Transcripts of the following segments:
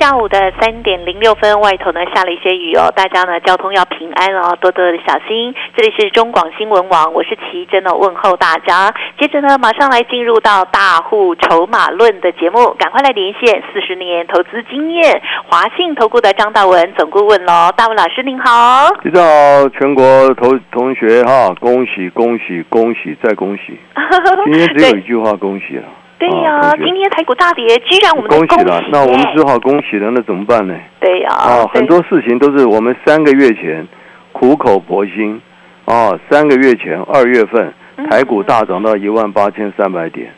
下午的三点零六分，外头呢下了一些雨哦，大家呢交通要平安哦，多多的小心。这里是中广新闻网，我是奇珍哦，问候大家。接着呢，马上来进入到大户筹码论的节目，赶快来连线四十年投资经验华信投顾的张大文总顾问喽，大文老师您好。大家好，全国投同学哈，恭喜恭喜恭喜再恭喜！今天只有一句话，恭喜了。对呀，今天台股大跌，居然我们恭喜了，那我们只好恭喜了，那怎么办呢？对呀，啊，很多事情都是我们三个月前苦口婆心啊，三个月前二月份台股大涨到一万八千三百点，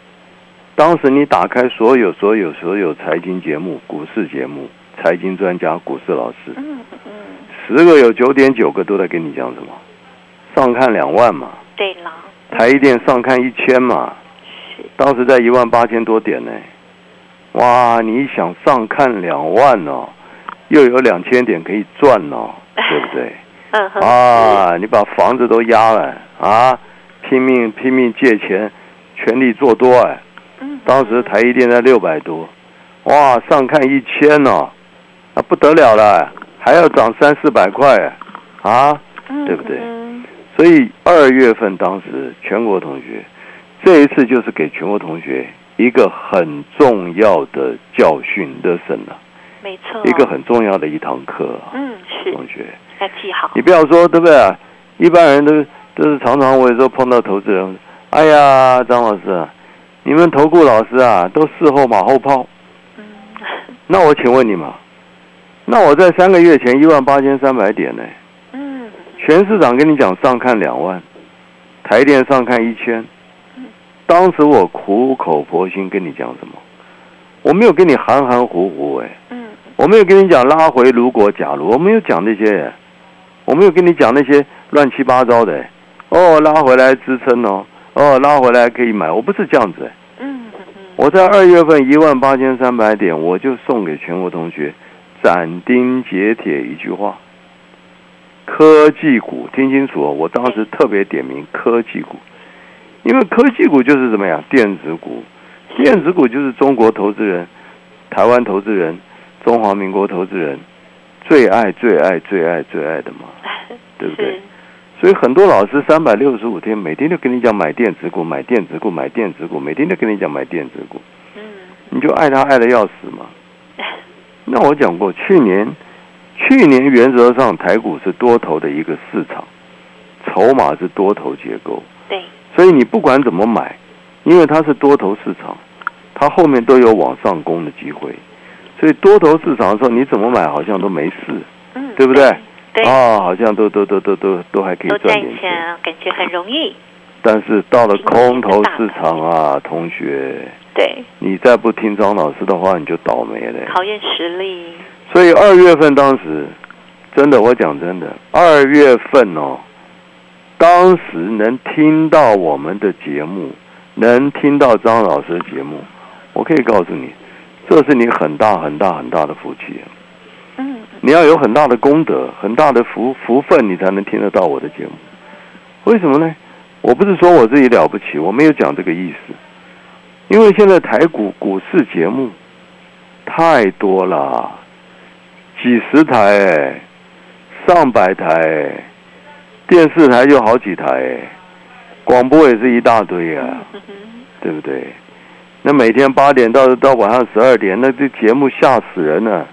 当时你打开所有所有所有财经节目、股市节目、财经专家、股市老师，嗯嗯，十个有九点九个都在跟你讲什么？上看两万嘛，对了，台一电上看一千嘛。当时在一万八千多点呢，哇！你想上看两万哦，又有两千点可以赚哦，对不对？啊！你把房子都压了啊，拼命拼命借钱，全力做多哎。当时台一电在六百多，哇！上看一千哦，那不得了了，还要涨三四百块啊，对不对？所以二月份当时全国同学。这一次就是给全国同学一个很重要的教训的审了，没错，一个很重要的一堂课。嗯，是同学要记好。你不要说对不对？一般人都都是常常我有时候碰到投资人，哎呀，张老师，你们投顾老师啊，都事后马后炮。嗯，那我请问你嘛，那我在三个月前一万八千三百点呢？嗯，全市场跟你讲上看两万，台电上看一千。当时我苦口婆心跟你讲什么？我没有跟你含含糊糊哎，嗯，我没有跟你讲拉回如果假如，我没有讲那些，我没有跟你讲那些乱七八糟的，哦，拉回来支撑哦，哦，拉回来可以买，我不是这样子，嗯，我在二月份一万八千三百点，我就送给全国同学斩钉截铁一句话：科技股，听清楚哦，我当时特别点名科技股。因为科技股就是怎么样，电子股，电子股就是中国投资人、台湾投资人、中华民国投资人最爱、最爱、最爱、最爱的嘛，对不对？所以很多老师三百六十五天，每天都跟你讲买电子股、买电子股、买电子股，每天都跟你讲买电子股，嗯，你就爱他爱的要死嘛。那我讲过，去年去年原则上台股是多头的一个市场，筹码是多头结构，对。所以你不管怎么买，因为它是多头市场，它后面都有往上攻的机会。所以多头市场的时候，你怎么买好像都没事，嗯，对不对？对啊，好像都都都都都都还可以赚点钱，感觉很容易。但是到了空头市场啊，同学，对，你再不听张老师的话，你就倒霉了。考验实力。所以二月份当时，真的，我讲真的，二月份哦。当时能听到我们的节目，能听到张老师的节目，我可以告诉你，这是你很大很大很大的福气。嗯，你要有很大的功德，很大的福福分，你才能听得到我的节目。为什么呢？我不是说我自己了不起，我没有讲这个意思。因为现在台股股市节目太多了，几十台，上百台。电视台就好几台，广播也是一大堆啊，对不对？那每天八点到到晚上十二点，那这节目吓死人了，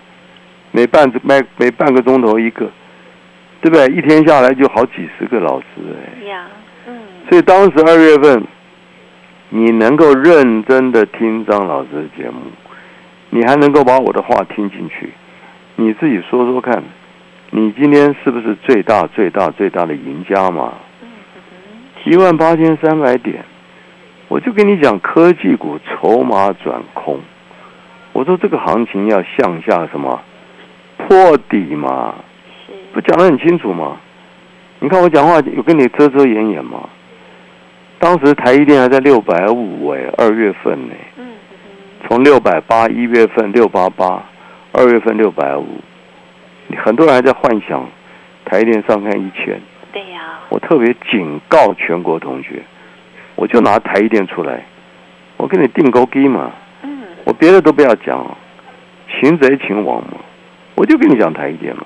每半每每半个钟头一个，对不对？一天下来就好几十个老师哎。呀，嗯。所以当时二月份，你能够认真的听张老师的节目，你还能够把我的话听进去，你自己说说看。你今天是不是最大、最大、最大的赢家嘛？一万八千三百点，我就跟你讲，科技股筹码转空。我说这个行情要向下什么破底嘛？不讲得很清楚吗？你看我讲话有跟你遮遮掩掩吗？当时台积电还在六百五哎，二月份呢，嗯从六百八一月份六八八，二月份六百五，很多人还在幻想台积电上看一千。对呀，我特别警告全国同学，我就拿台积电出来，我给你定勾机嘛，嗯我别的都不要讲，擒贼擒王嘛，我就跟你讲台积电嘛。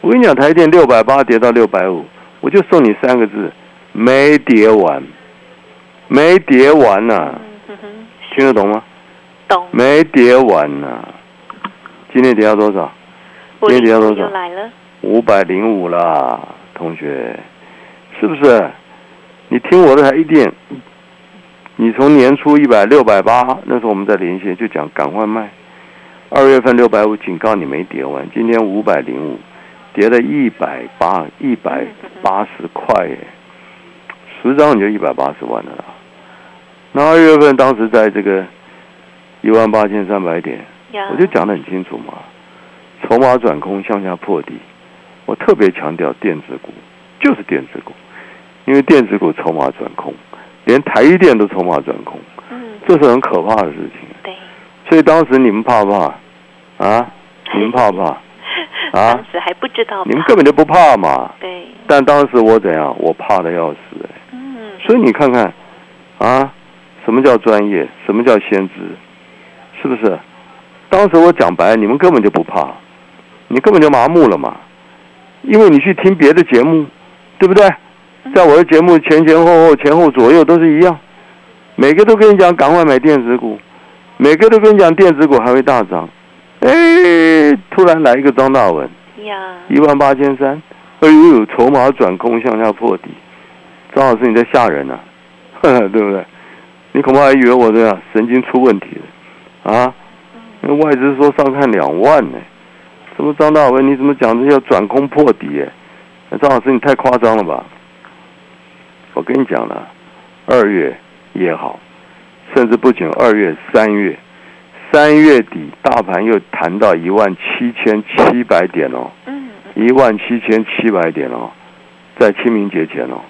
我跟你讲台积电六百八跌到六百五，我就送你三个字：没跌完，没跌完呐、听得懂吗？懂。没跌完呐、今天跌到多少？我今天跌了多又少？五百零五啦，同学，是不是？你听我的台积电，你从年初一百六百八，那时候我们在连线就讲赶快卖。二月份六百五，警告你没跌完，今天五百零五，跌了一百八一百八十块耶，十张你就一百八十万了啦。那二月份当时在这个一万八千三百点，我就讲的很清楚嘛，筹码转空向下破底，我特别强调电子股就是电子股，因为电子股筹码转空，连台积电都筹码转空，嗯，这是很可怕的事情。对，所以当时你们怕不怕？啊，你们怕不怕？啊当时还不知道，你们根本就不怕嘛。对，但当时我怎样？我怕的要死哎、嗯，所以你看看，啊，什么叫专业？什么叫先知？是不是？当时我讲白，你们根本就不怕，你根本就麻木了嘛，因为你去听别的节目，对不对？在我的节目前前后后、前后左右都是一样，每个都跟你讲赶快买电子股，每个都跟你讲电子股还会大涨，哎，突然来一个张大文，呀，一万八千三，哎呦，筹码转空向下破底，张老师你在吓人啊，对不对？你恐怕还以为我这样神经出问题了。啊？那外资说上看两万呢，怎么张大伟你怎么讲这要转空破底？哎，那张老师你太夸张了吧？我跟你讲了，二月也好，甚至不仅二月、三月，三月底大盘又谈到一万七千七百点哦。嗯，一万七千七百点哦，在清明节前哦，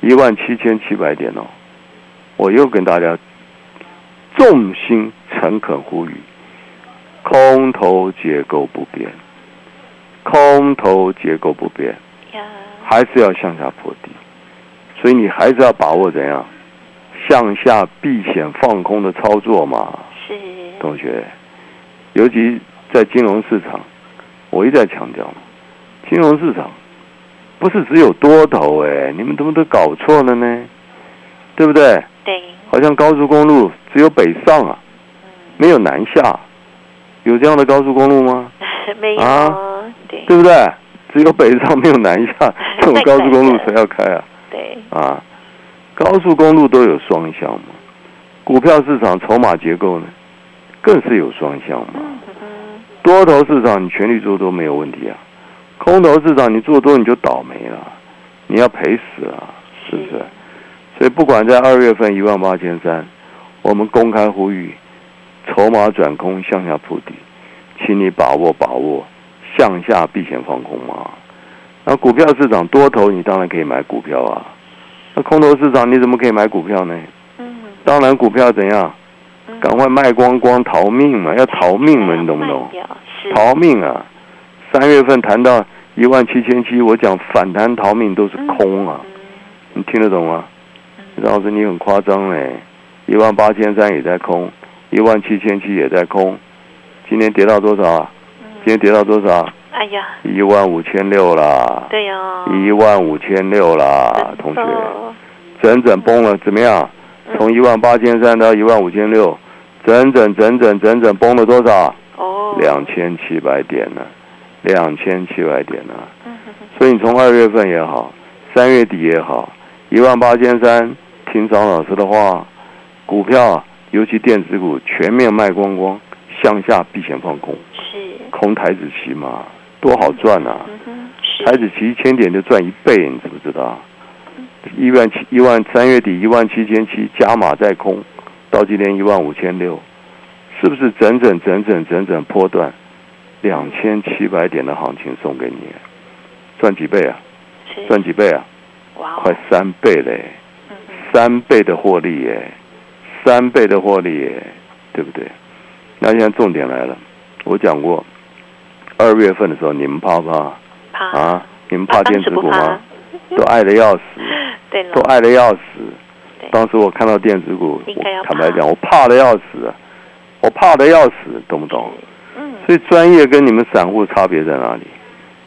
一万七千七百点哦，我又跟大家重心诚恳呼吁，空头结构不变，空头结构不变，还是要向下破底，所以你还是要把握怎样向下避险放空的操作嘛。是，同学，尤其在金融市场，我一再强调，金融市场不是只有多头哎，你们怎么都搞错了呢？对不对？对，好像高速公路只有北上啊，没有南下，有这样的高速公路吗？没有啊，对，对不对？只有北上没有南下，这种高速公路谁要开啊？对，啊，高速公路都有双向嘛，股票市场筹码结构呢，更是有双向多头市场你全力做多没有问题啊，空头市场你做多你就倒霉了，你要赔死啊，是不是？所以不管在二月份一万八千三，我们公开呼吁，筹码转空向下铺底，请你把握把握向下避险放空嘛。那股票市场多头你当然可以买股票啊，那空头市场你怎么可以买股票呢？嗯，当然股票怎样，嗯。赶快卖光光逃命嘛，要逃命嘛，你懂不懂？逃命啊！三月份谈到一万七千七，我讲反弹逃命都是空啊，嗯你听得懂吗？张老师你很夸张嘞，一万八千三也在空，一万七千七也在空，今天跌到多少啊？今天跌到多少？哎呀，一万五千六啦，对呀，一万五千六啦，同学，整整崩了，怎么样？从一万八千三到一万五千六，整整整整整整崩了多少？哦，两千七百点呢，两千七百点呢。嗯。哼哼所以你从二月份也好，三月底也好，一万八千三，听张老师的话，股票尤其电子股全面卖光光，向下避险放空，是，空台子期嘛，多好赚啊！台子期一千点就赚一倍，你知不知道？一万七一万三月底一万七千七加码再空，到今天一万五千六，是不是整整整整整整波段两千七百点的行情送给你？赚几倍啊？赚几倍啊？哇哦，快三倍嘞！嗯三倍的获利耶，三倍的获利，对不对？那现在重点来了，我讲过，二月份的时候你们怕不怕？怕啊，你们怕电子股吗？都爱的 要死，对都，爱的要死。当时我看到电子股，我坦白讲，我怕的要死啊，我怕的要死，懂不懂？嗯，所以专业跟你们散户差别在哪里？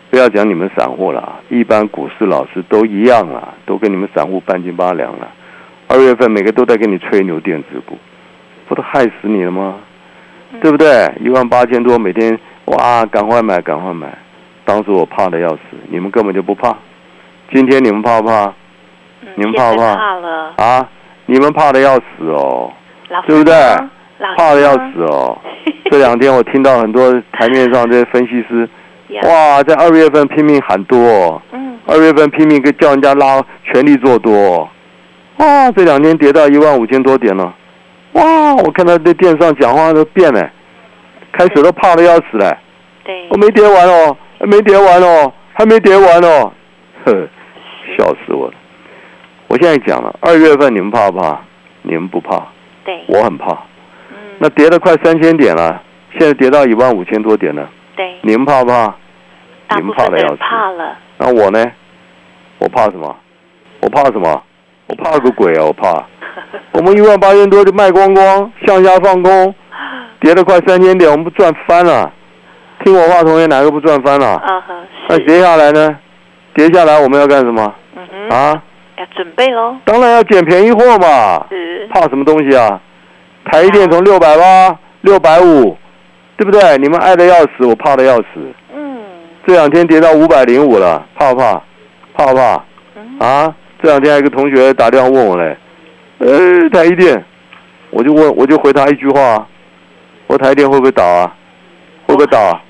不要讲你们散户了，一般股市老师都一样啊，都跟你们散户半斤八两了。二月份每个都在给你吹牛电子股，不都害死你了吗？嗯对不对？一万八千多，每天哇，赶快买，赶快买。当时我怕的要死，你们根本就不怕。今天你们怕不怕嗯你们怕不怕怕了，啊？你们怕的要死哦，对不对怕的要死哦。这两天我听到很多台面上这些分析师，哇，在二月份拼命喊多、哦，嗯，二月份拼命跟叫人家拉全力做多、哦，哇，这两天跌到一万五千多点了，哇，我看到这电视上讲话都变了，开始都怕的要死了，对我，没跌完哦，还没跌完哦，还没跌完哦，呵，笑死我了。我现在讲了，二月份你们怕不怕？你们不怕，对，我很怕。嗯，那跌了快三千点了，现在跌到一万五千多点了，对，你们怕不怕？大你们怕的要死。怕了，那我呢？我怕什么？我怕什么？我怕个鬼啊！我怕。我们一万八千多就卖光光，向下放空，跌了快三千点，我们不赚翻了。听我话，同学哪个不赚翻了？嗯哼，是，那跌下来呢？跌下来我们要干什么？嗯哼，啊？要准备喽，当然要捡便宜货嘛。是，怕什么东西啊？台一电从六百八、六百五，对不对？你们爱的要死，我怕的要死。嗯这两天跌到五百零五了，怕不怕？怕不怕？嗯，啊！这两天还有一个同学打电话问我嘞，呃，台积电，我就问，我就回他一句话，我说台积电会不会倒啊？会不会倒啊？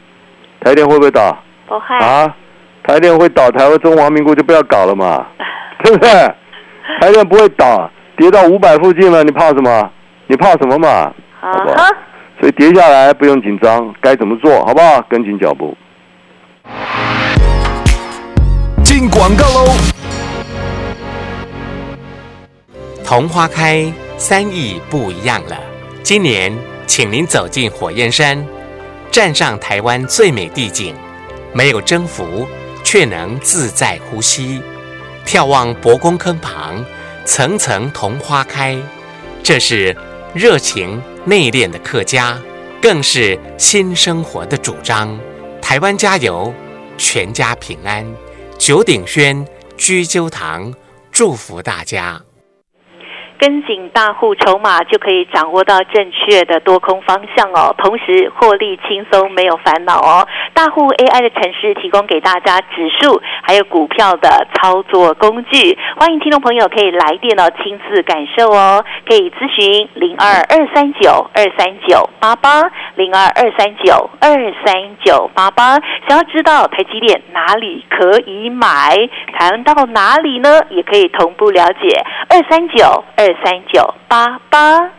台积电会不会倒不害，啊？台积电会倒，台湾中华民国就不要搞了嘛，对不对？台积电不会倒，跌到五百附近了，你怕什么？你怕什么嘛？啊好不好，所以跌下来不用紧张，该怎么做好不好？跟紧脚步。进广告喽！桐花开，三义不一样了。今年，请您走进火焰山，站上台湾最美地景，没有征服，却能自在呼吸。眺望博公坑旁，层层桐花开，这是热情内敛的客家，更是新生活的主张。台湾加油，全家平安。九鼎轩居鸠堂祝福大家。跟紧大户筹码就可以掌握到正确的多空方向哦，同时获利轻松，没有烦恼哦。大户 AI 的城市提供给大家指数还有股票的操作工具，欢迎听众朋友可以来电哦，亲自感受哦。可以咨询零二二三九二三九八八零二二三九二三九八八。想要知道台积电哪里可以买，谈到哪里呢？也可以同步了解二三九二三九八八。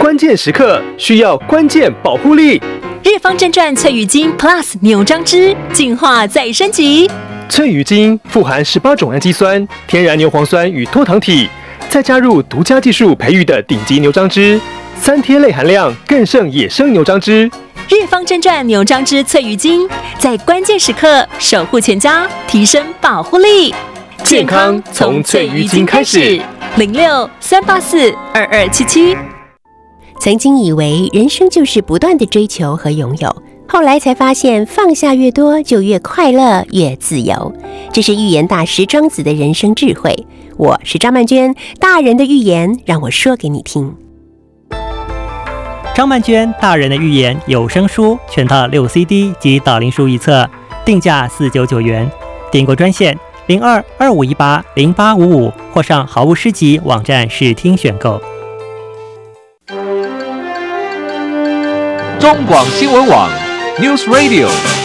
关键时刻需要关键保护力。日方正传翠羽精 Plus 牛樟汁进化再升级，翠羽精富含十八种氨基酸、天然牛磺酸与脱糖体，再加入独家技术培育的顶级牛樟汁，三天内含量更胜野生牛樟汁。日方正传牛樟汁翠羽精在关键时刻守护全家，提升保护力。健康从翠羽精开始。零六三八四二二七七。曾经以为人生就是不断的追求和拥有，后来才发现放下越多就越快乐越自由。这是预言大师庄子的人生智慧。我是张曼娟，大人的预言让我说给你听。张曼娟大人的预言有声书全套六 CD 及导灵书一册，定价四九九元，订购专线零二二五一八零八五五，或上好物诗集网站试听选购。中广新闻网 News Radio。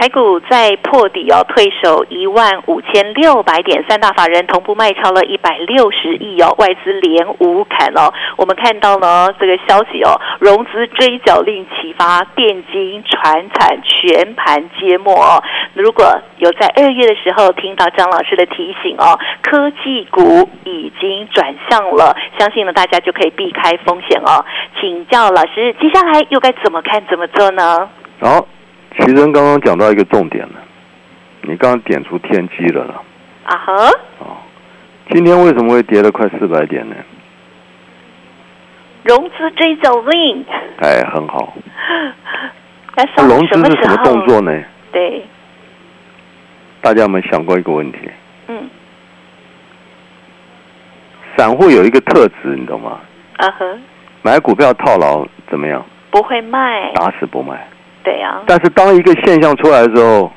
台股在破底哦，退守一万五千六百点，三大法人同步卖超了一百六十亿哦，外资连五砍哦。我们看到呢，这个消息哦，融资追缴令启发，电金、船产全盘皆末哦。如果有在二月的时候听到张老师的提醒哦，科技股已经转向了，相信呢大家就可以避开风险哦。请教老师，接下来又该怎么看怎么做呢？好。其实刚刚讲到一个重点了，你刚刚点出天机了了。啊哈。哦，今天为什么会跌了快四百点呢？融资追走令。哎，很好。那融资是什么动作呢？对。大家有没有想过一个问题？嗯。散户有一个特质，你懂吗？啊哈。买股票套牢怎么样？不会卖。打死不卖。对呀，但是当一个现象出来的时候，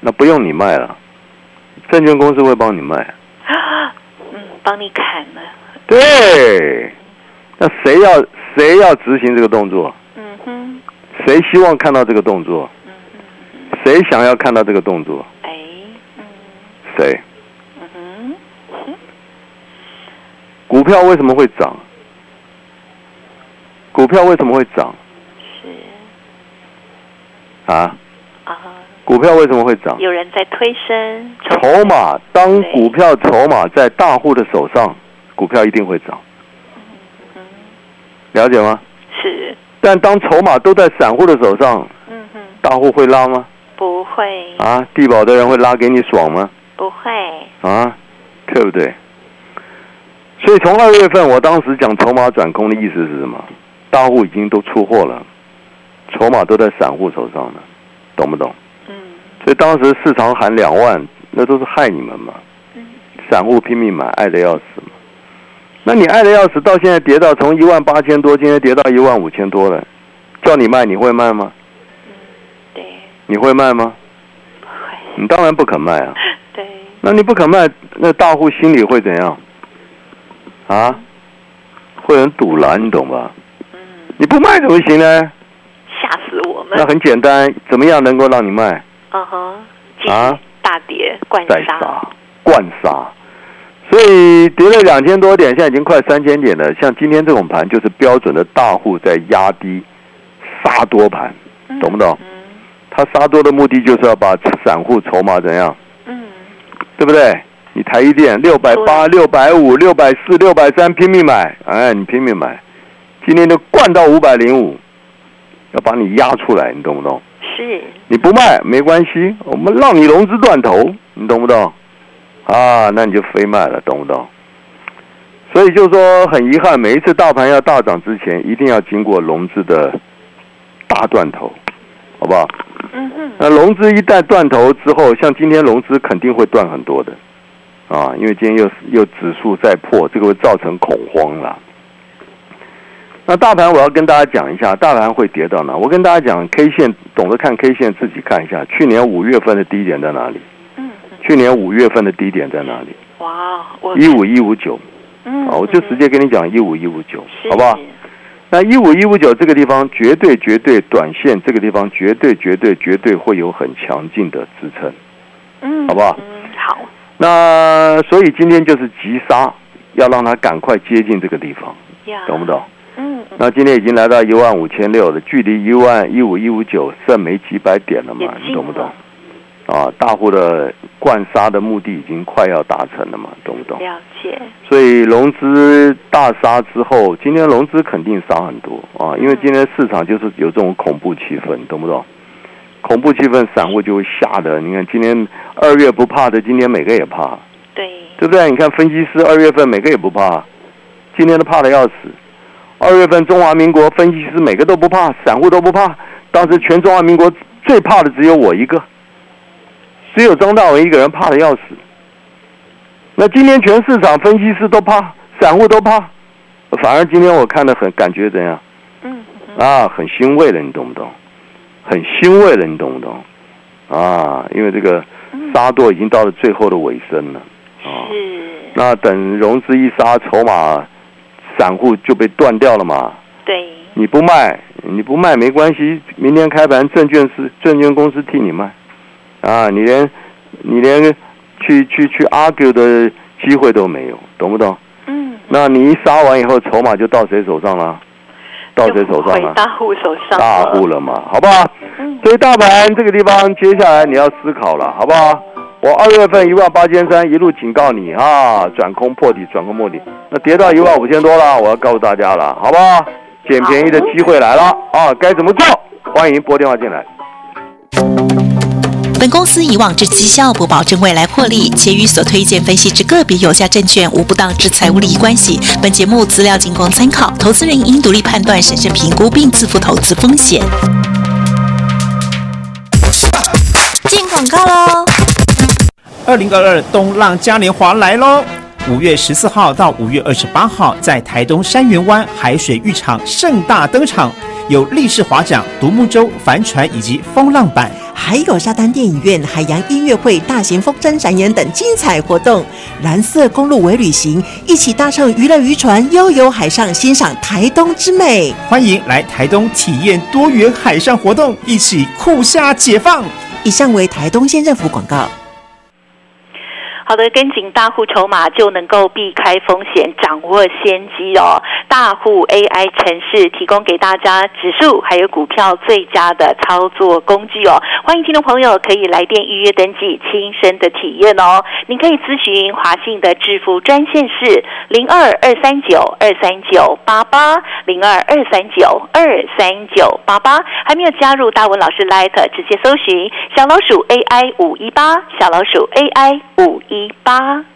那不用你卖了，证券公司会帮你卖。啊，嗯，帮你砍了。对，那谁要谁要执行这个动作？嗯哼。谁希望看到这个动作？嗯谁想要看到这个动作？哎，嗯。谁？嗯哼。股票为什么会涨？股票为什么会涨？啊啊！股票为什么会涨？有人在推升筹码。当股票筹码在大户的手上，股票一定会涨。嗯了解吗？是。但当筹码都在散户的手上，嗯哼，大户会拉吗？不会。啊，地保的人会拉给你爽吗？不会。啊，对不对？所以从二月份，我当时讲筹码转空的意思是什么？大户已经都出货了。筹码都在散户手上呢，懂不懂？嗯。所以当时市场喊两万，那都是害你们嘛。嗯。散户拼命买，爱的要死嘛。那你爱的要死，到现在跌到从一万八千多，今天跌到一万五千多了，叫你卖，你会卖吗？嗯，对。你会卖吗？不会。你当然不肯卖啊。对。那你不肯卖，那大户心里会怎样？啊？会很堵拦，你懂吧？嗯。你不卖怎么行呢？那很简单，怎么样能够让你卖？嗯哼，啊，大跌灌杀，灌杀，所以跌了两千多点，现在已经快三千点了。像今天这种盘，就是标准的大户在压低杀多盘，懂不懂？他杀多的目的就是要把散户筹码怎样？嗯，对不对？你台一电六百八、六百五、六百四、六百三拼命买，哎，你拼命买，今天就灌到五百零五。要把你压出来，你懂不懂？是。你不卖没关系，我们让你融资断头，你懂不懂？啊，那你就非卖了，懂不懂？所以就说很遗憾，每一次大盘要大涨之前，一定要经过融资的大断头，好不好？嗯哼。那融资一旦断头之后，像今天融资肯定会断很多的，啊，因为今天又又指数再破，这个会造成恐慌了。那大盘我要跟大家讲一下，大盘会跌到哪？我跟大家讲，K 线懂得看 K 线，自己看一下。去年五月份的低点在哪里？嗯。去年五月份的低点在哪里？哇，一五一五九。嗯。我就直接跟你讲一五一五九，好不好？那一五一五九这个地方，绝对绝对短线这个地方，绝对绝对绝对会有很强劲的支撑。嗯。好不好？嗯，好。那所以今天就是急杀，要让它赶快接近这个地方，懂不懂？嗯，那今天已经来到一万五千六了，距离一万一五一五九剩没几百点了嘛？你懂不懂？啊，大户的灌杀的目的已经快要达成了嘛？懂不懂？了解。所以融资大杀之后，今天融资肯定杀很多啊，因为今天市场就是有这种恐怖气氛，懂不懂？恐怖气氛，散户就会吓得。你看今天二月不怕的，今天每个也怕，对，对不对？你看分析师二月份每个也不怕，今天都怕的要死。二月份，中华民国分析师每个都不怕，散户都不怕。当时全中华民国最怕的只有我一个，只有张大伟一个人怕的要死。那今天全市场分析师都怕，散户都怕，反而今天我看的很感觉怎样？嗯。啊，很欣慰了，你懂不懂？很欣慰了，你懂不懂？啊，因为这个杀多已经到了最后的尾声了啊。是，那等融资一杀，筹码散户就被断掉了嘛。对，你不卖，你不卖没关系，明天开盘证券是证券公司替你卖，啊，你连你连去去去 argue 的机会都没有，懂不懂？嗯，那你一杀完以后，筹码就到谁手上了？到谁手上了？大户手上，大户了嘛，好不好？嗯所以大盘这个地方，接下来你要思考了，好不好？我二月份一万八千三一路警告你啊，转空破底，转空破底，那跌到一万五千多了，我要告诉大家了，好不好？捡便宜的机会来了啊，该怎么做？欢迎拨电话进来。本公司以往之绩效不保证未来获利，且与所推荐分析之个别有价证券无不当之财务利益关系。本节目资料仅供参考，投资人应独立判断、审慎评估并自负投资风险。进广告喽！二零二二东浪嘉年华来喽！五月十四号到五月二十八号，在台东山园湾海水浴场盛大登场，有立式划桨、独木舟、帆船以及风浪板。还有沙滩电影院、海洋音乐会、大型风筝展演等精彩活动。蓝色公路微旅行，一起搭乘娱乐渔船，悠游海上，欣赏台东之美。欢迎来台东体验多元海上活动，一起酷夏解放。以上为台东县政府广告。好的，跟紧大户筹码就能够避开风险，掌握先机哦。大户 AI 城市提供给大家指数还有股票最佳的操作工具哦。欢迎听众朋友可以来电预约登记，亲身的体验哦。您可以咨询华信的致富专线是零二二三九二三九八八零二二三九二三九八八。还没有加入大文老师 Light，直接搜寻小老鼠 AI 五一八，小老鼠 AI 五一。一八。